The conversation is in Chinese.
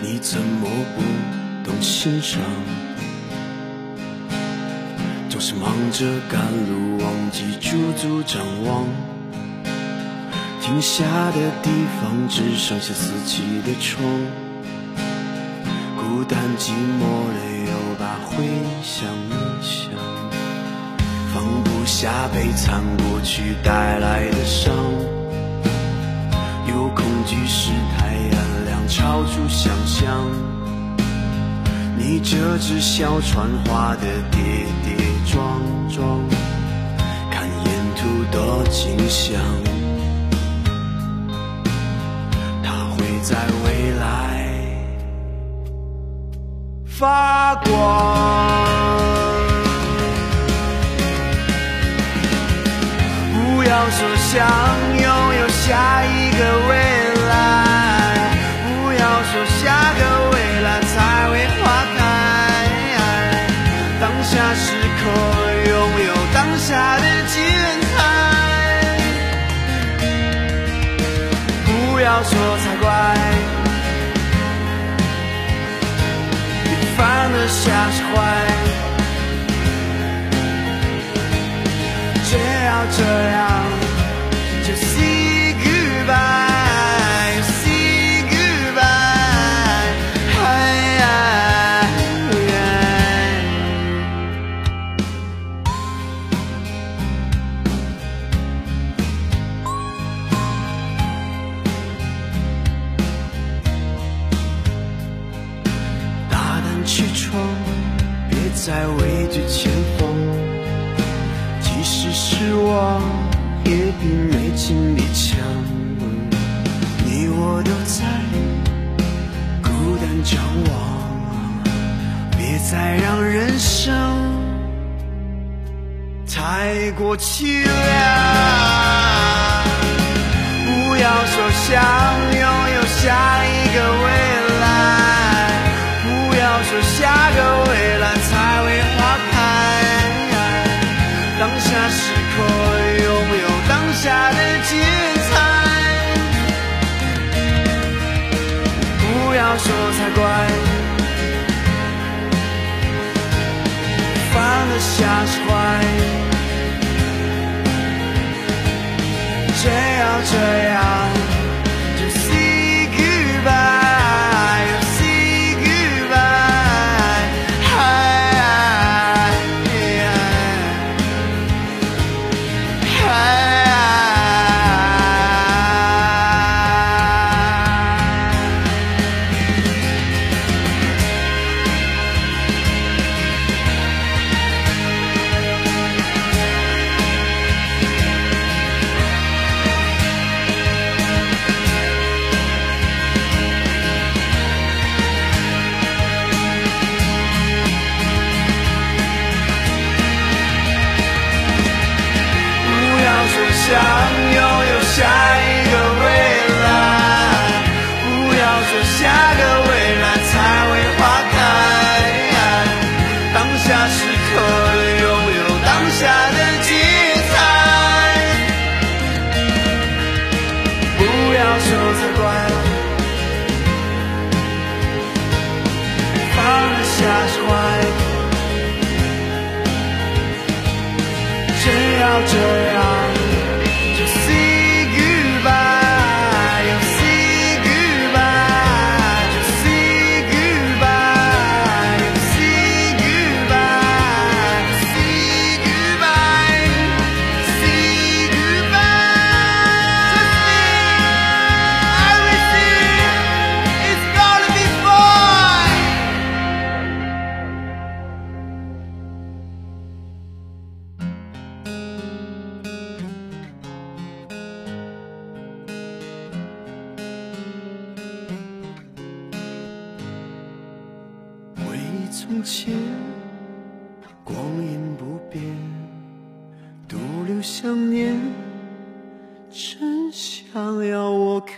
你怎么不懂欣赏？总是忙着赶路，忘记驻足张望。停下的地方只剩下四季的窗，孤单寂寞的又把回忆想一想，放不下悲惨过去带来的伤，有恐惧是太阳亮超出想象，你这只小船划的跌跌撞撞，看沿途的景象。它会在未来发光。不要说想拥有下一个未，要说才怪。你放得下释怀，只要这样在畏惧前方。即使失望，也比没经历强。你我都在孤单张望，别再让人生太过凄凉。说才怪，放得下释怀。想拥有下一个未来，不要说下个未来才会花开。当下时刻拥有当下的精彩，不要说才怪，放得下是坏。只要这样，从前，光阴不变，独留想念，真想要我看